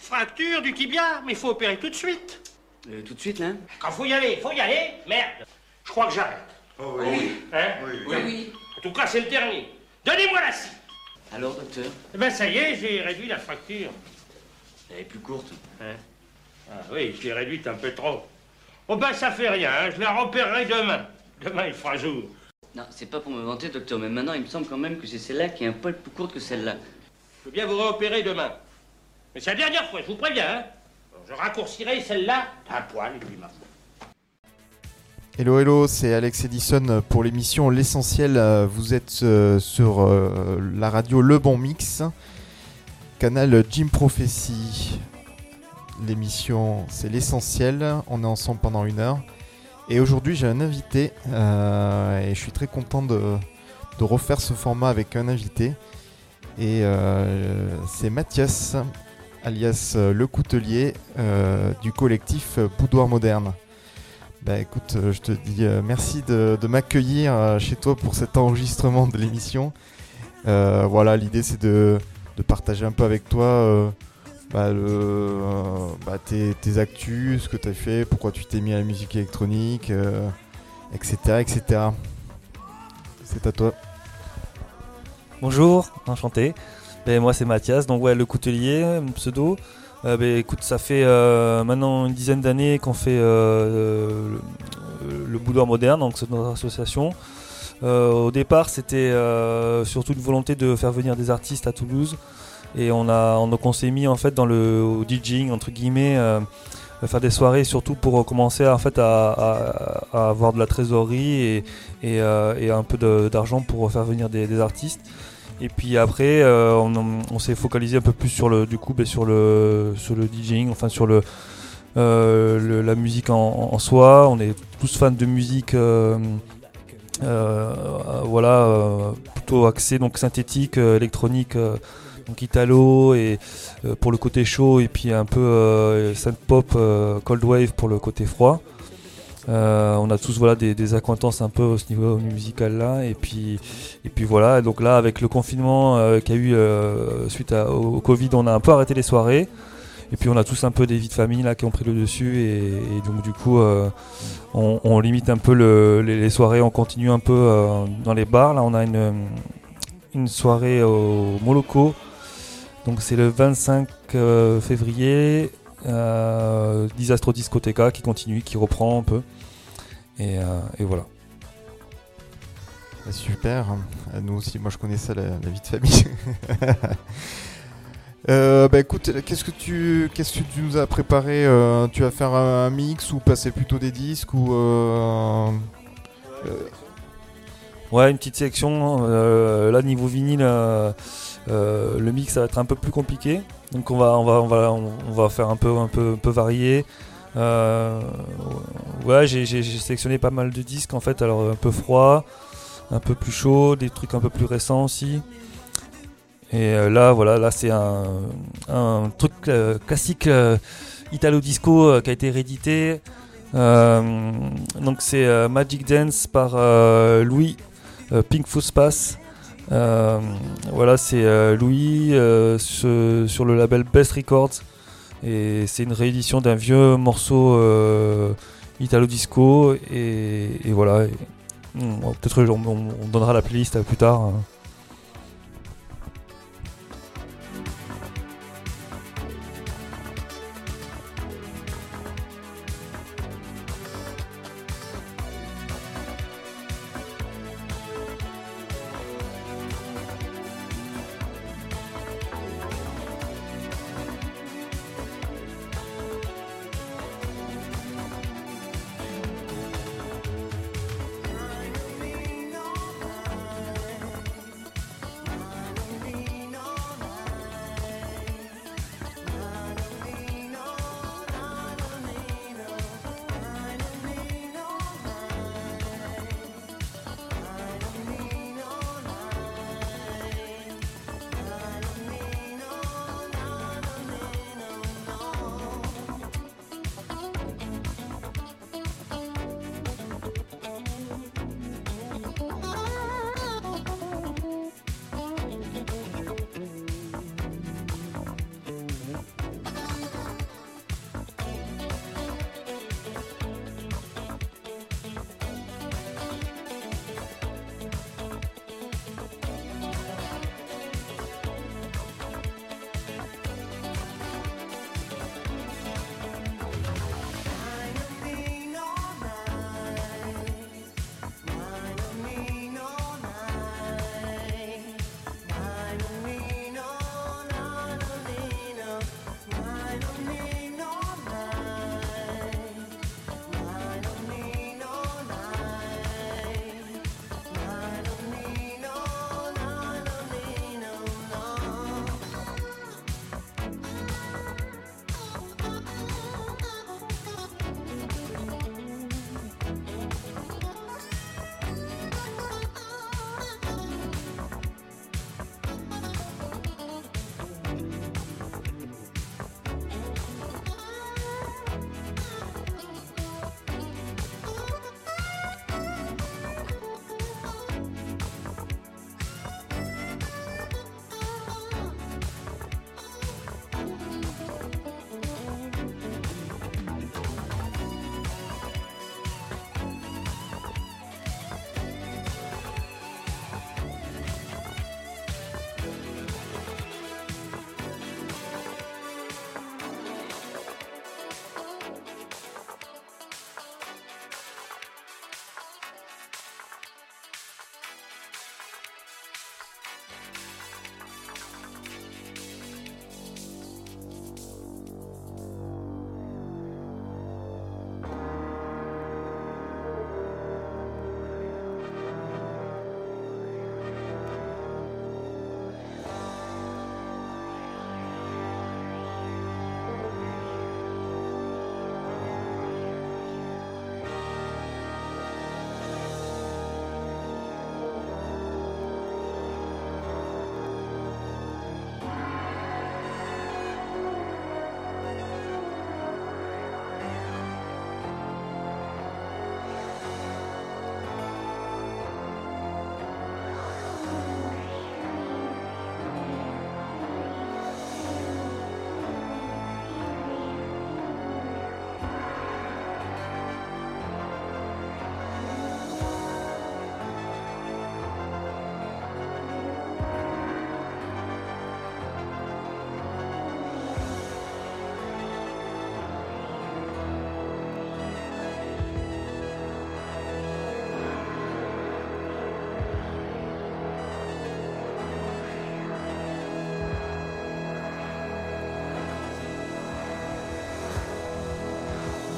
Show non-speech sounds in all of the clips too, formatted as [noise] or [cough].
Fracture du tibia, mais faut opérer tout de suite. Euh, tout de suite, là Quand faut y aller, faut y aller. Merde, je crois que j'arrête. Oh oui. Hein? Oui, oui. En tout cas, c'est le dernier. Donnez-moi la scie. Alors, docteur? Eh ben ça y est, j'ai réduit la fracture. Elle est plus courte. Hein? Ah oui, je l'ai réduite un peu trop. Oh ben ça fait rien, hein, je la repérerai demain. Demain il fera jour. Non, c'est pas pour me vanter, docteur, mais maintenant, il me semble quand même que c'est celle-là qui est un poil plus courte que celle-là. Je veux bien vous réopérer demain. Mais c'est la dernière fois, je vous préviens. Hein. Je raccourcirai celle-là d'un poil, et. Hello hello, c'est Alex Edison pour l'émission L'essentiel. Euh, Vous êtes euh, sur euh, la radio Le Bon Mix, canal Jim Prophecy. L'émission c'est l'essentiel, on est ensemble pendant une heure. Et aujourd'hui j'ai un invité et je suis très content de, refaire ce format avec un invité. Et c'est Mathias, alias euh, Le Coutelier euh, du collectif euh, Boudoir Moderne. Bah écoute, je te dis merci de, m'accueillir chez toi pour cet enregistrement de l'émission. Voilà, l'idée c'est de, partager un peu avec toi bah, bah, tes, actus, ce que tu as fait, pourquoi tu t'es mis à la musique électronique, etc. etc. C'est à toi. Bonjour, enchanté. Ben, moi c'est Mathias, donc ouais le coutelier, mon pseudo. Euh, ben, écoute, ça fait euh, maintenant une dizaine d'années qu'on fait euh, le, boudoir moderne, donc c'est notre association. Au départ, c'était surtout une volonté de faire venir des artistes à Toulouse, et on a, on, s'est mis en fait dans le au DJing entre guillemets, faire des soirées surtout pour commencer en fait à, avoir de la trésorerie et, et, un peu d'argent pour faire venir des artistes. Et puis après, euh, on, s'est focalisé un peu plus sur le, du coup, ben, sur le, sur le DJing, enfin sur le, euh, la musique en, soi. On est tous fans de musique, euh, voilà, plutôt axé donc synthétique, électronique, donc italo et pour le côté chaud et puis un peu synth pop, cold wave pour le côté froid. Euh, on a tous voilà des, acquaintances un peu au niveau musical là. Et puis et puis voilà. Donc là avec le confinement euh, qu'il y a eu euh, suite au, Covid on a un peu arrêté les soirées. Et puis on a tous un peu des vies de famille là qui ont pris le dessus. Et, donc du coup on, limite un peu le- les, les soirées. On continue un peu dans les bars. Là on a une une soirée au Moloko. Donc c'est le 25 euh, février euh, Disastro Discoteca qui continue, qui reprend un peu. Et, euh, et voilà. Bah, Super. Euh, Nous aussi, moi je connaissais la, la vie de famille. [laughs] Euh, bah écoute, qu'est-ce que tu qu'est-ce que tu nous as préparé Tu vas faire un, un mix ou passer plutôt des disques ou Ouais, une petite sélection. là, niveau vinyle, euh, le mix va être un peu plus compliqué. Donc on va, on va, on va, on, va faire un peu, un peu, un peu varié. Euh, j'ai sélectionné pas mal de disques en fait. Alors un peu froid, un peu plus chaud, des trucs un peu plus récents aussi. Et euh, là, voilà, là c'est un, un truc classique italo disco qui a été réédité. Donc c'est Magic Dance par Louis Pink Fuspas. Euh, voilà, c'est euh, Louis euh, sur le label Best Records. Et c'est une réédition d'un vieux morceau italo disco. Et, voilà. Hmm, Peut-être on, on- on donnera la playlist plus tard.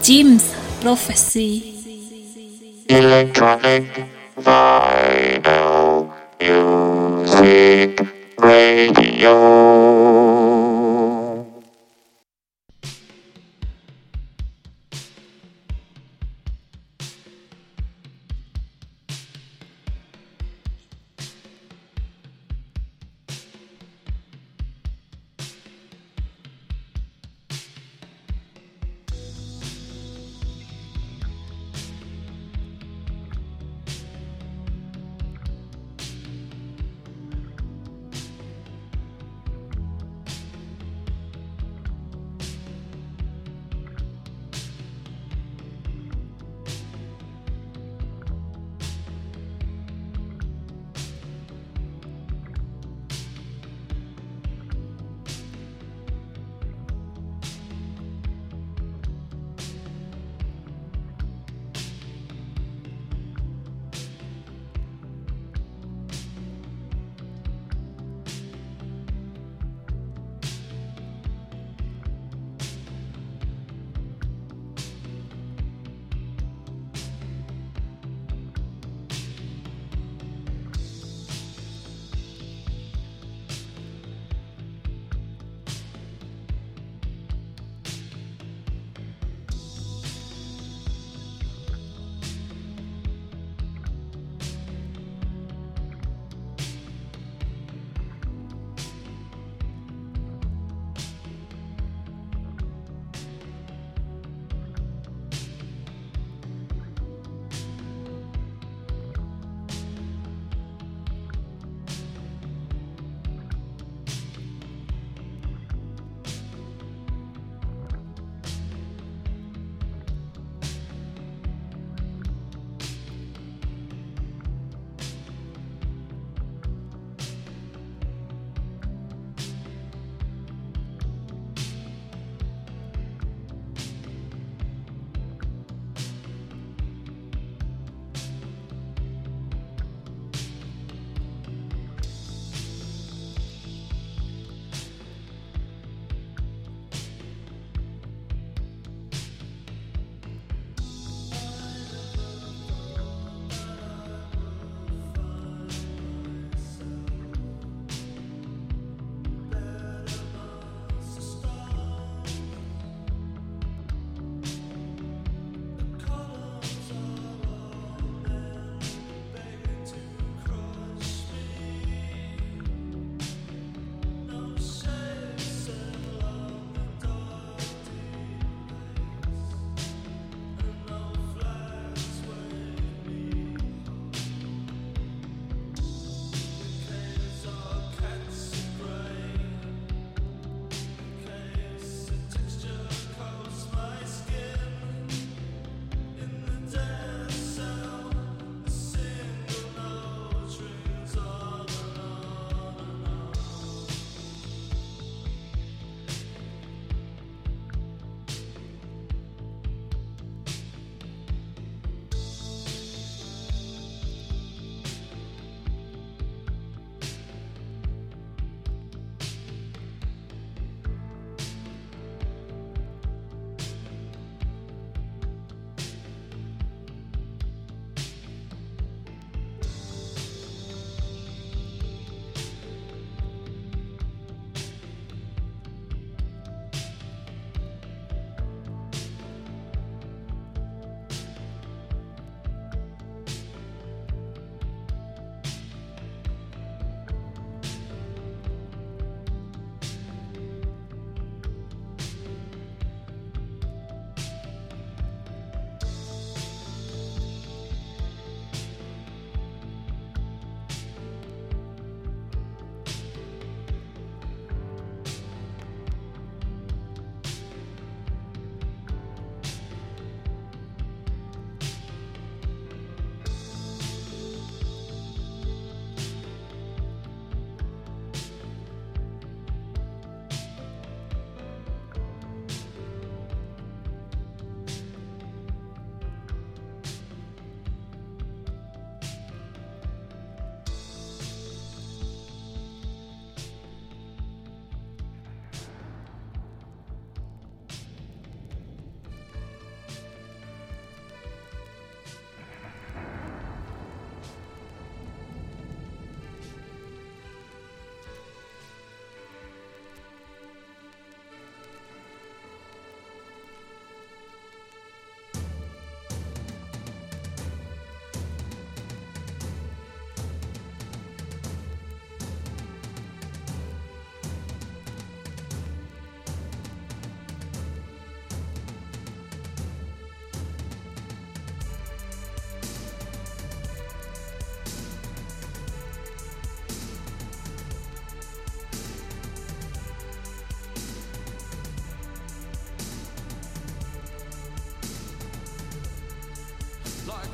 Jim's Prophecy. Electronic vinyl music radio.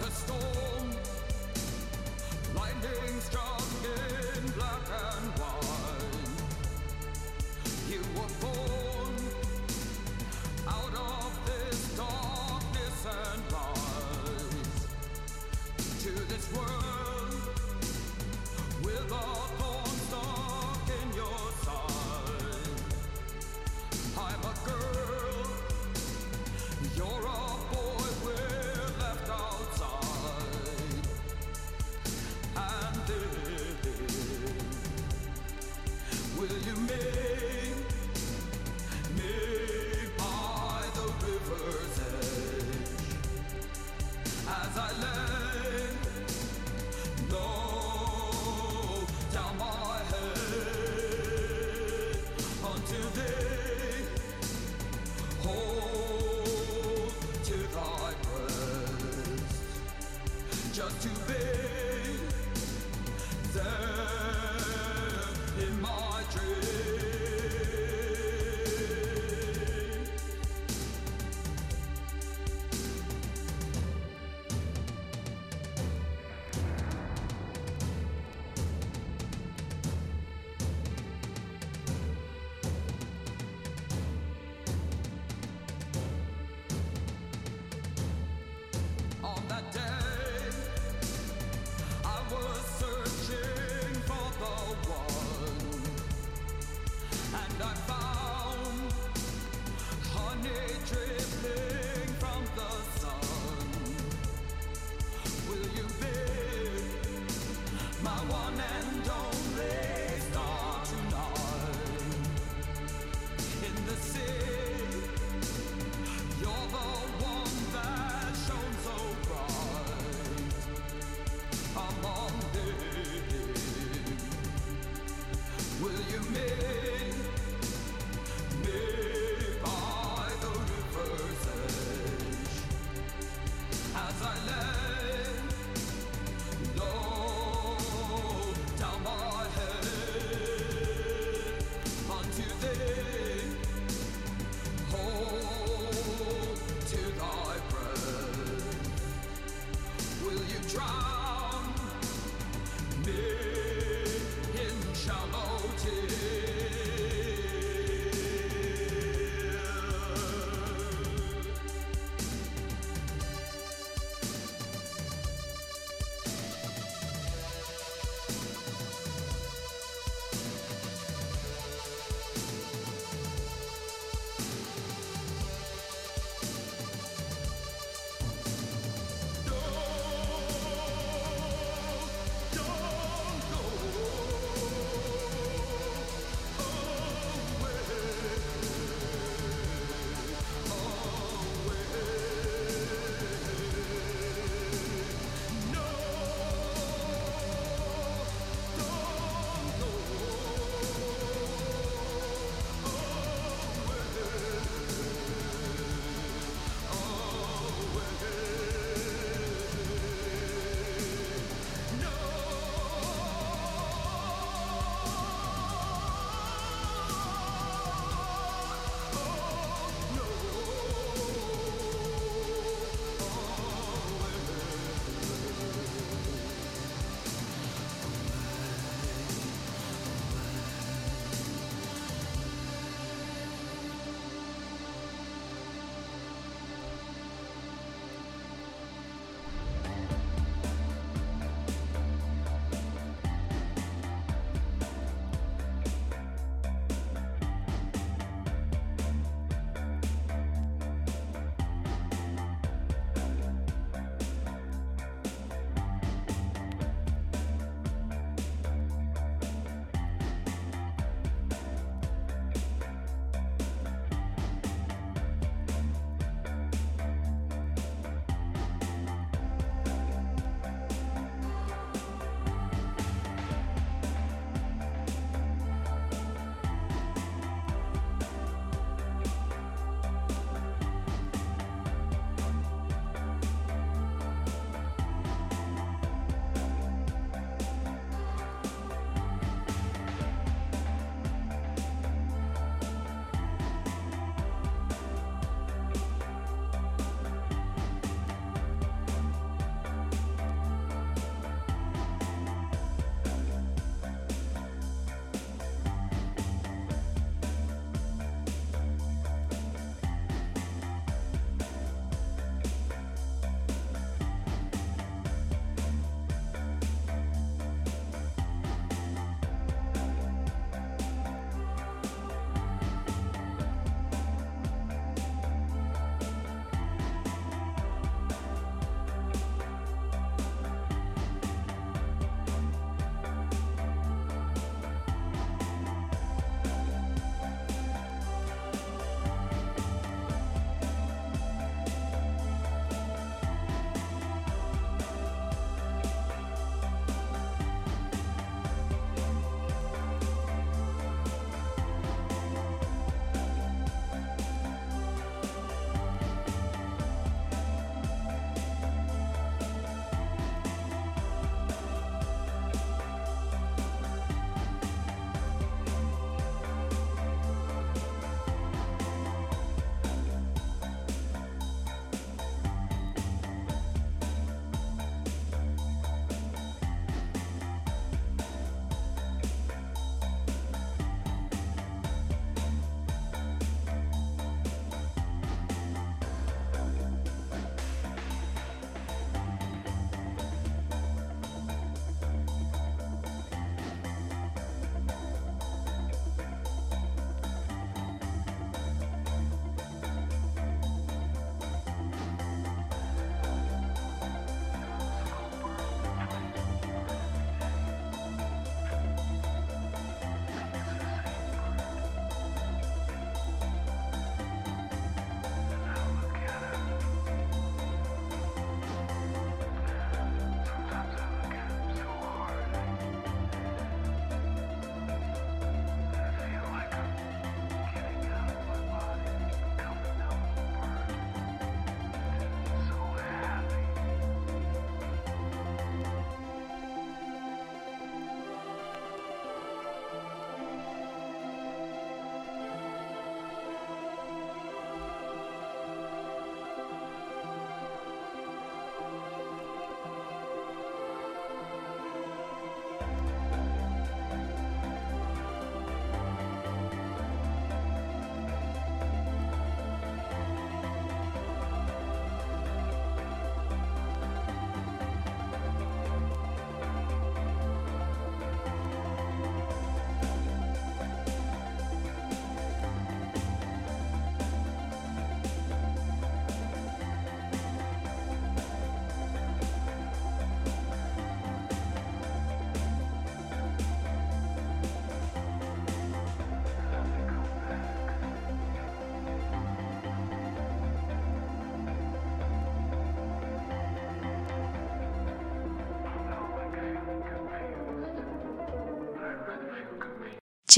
A storm.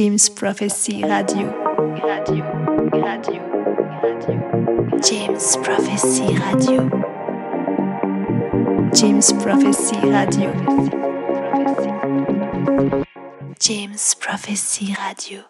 James Prophecy Radio. Radio, radio, radio. James Prophecy Radio. James Prophecy Radio. James Prophecy Radio.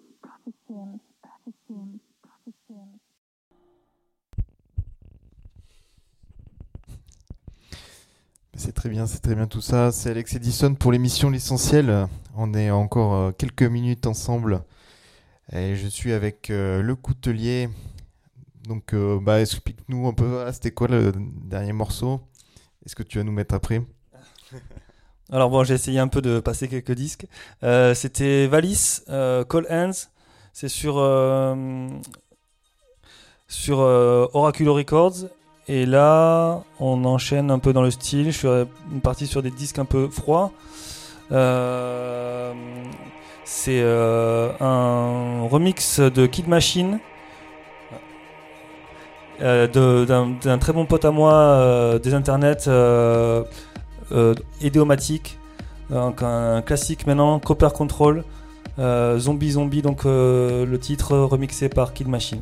C'est très bien, c'est très bien tout ça. C'est Alex Edison pour l'émission L'essentiel. On est encore euh, quelques minutes ensemble. Et je suis avec euh, le coutelier. Donc, euh, bah, explique-nous un peu, c'était quoi le dernier morceau? Est-ce que tu vas nous mettre après? [laughs] Alors bon, j'ai essayé un peu de passer quelques disques. C'était Valis, Call Hands. C'est sur, sur Oracular Records. Et là, on enchaîne un peu dans le style. Je suis parti sur des disques un peu froids. Euh, C'est euh, un remix de Kid Machine. euh, d'un très bon pote à moi des internets Idiomatic, donc un classique maintenant, Copper Control, Zombie Zombie, donc le titre remixé par Kid Machine.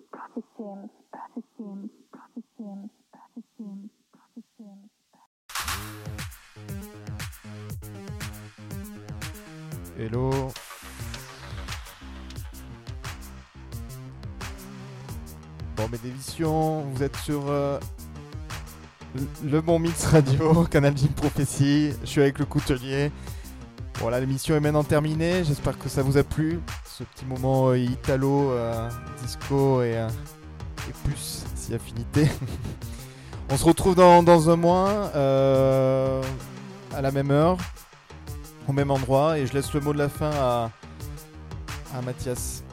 Bon, mes dévisions, vous êtes sur euh, le bon mix radio, [laughs] Canal Jim Prophecy. Je suis avec le coutelier. Voilà, l'émission est maintenant terminée. J'espère que ça vous a plu. Ce petit moment euh, italo, euh, disco et, et plus, si affinité. [laughs] On se retrouve dans, un mois, à la même heure, au même endroit. Et je laisse le mot de la fin à, à Mathias.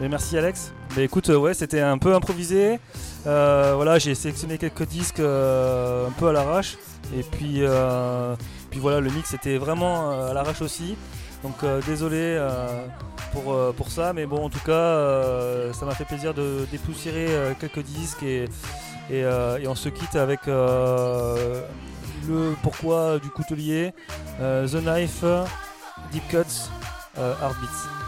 Mais merci Alex. Mais écoute, euh, ouais, c'était un peu improvisé. Euh, voilà, j'ai sélectionné quelques disques euh, un peu à l'arrache. Et puis, puis voilà, le mix était vraiment à l'arrache aussi. Donc désolé pour, pour ça, mais bon, en tout cas, ça m'a fait plaisir de dépoussiérer quelques disques et, et, on se quitte avec le pourquoi du coutelier, euh, The Knife, Deep Cuts, euh, Heartbeats.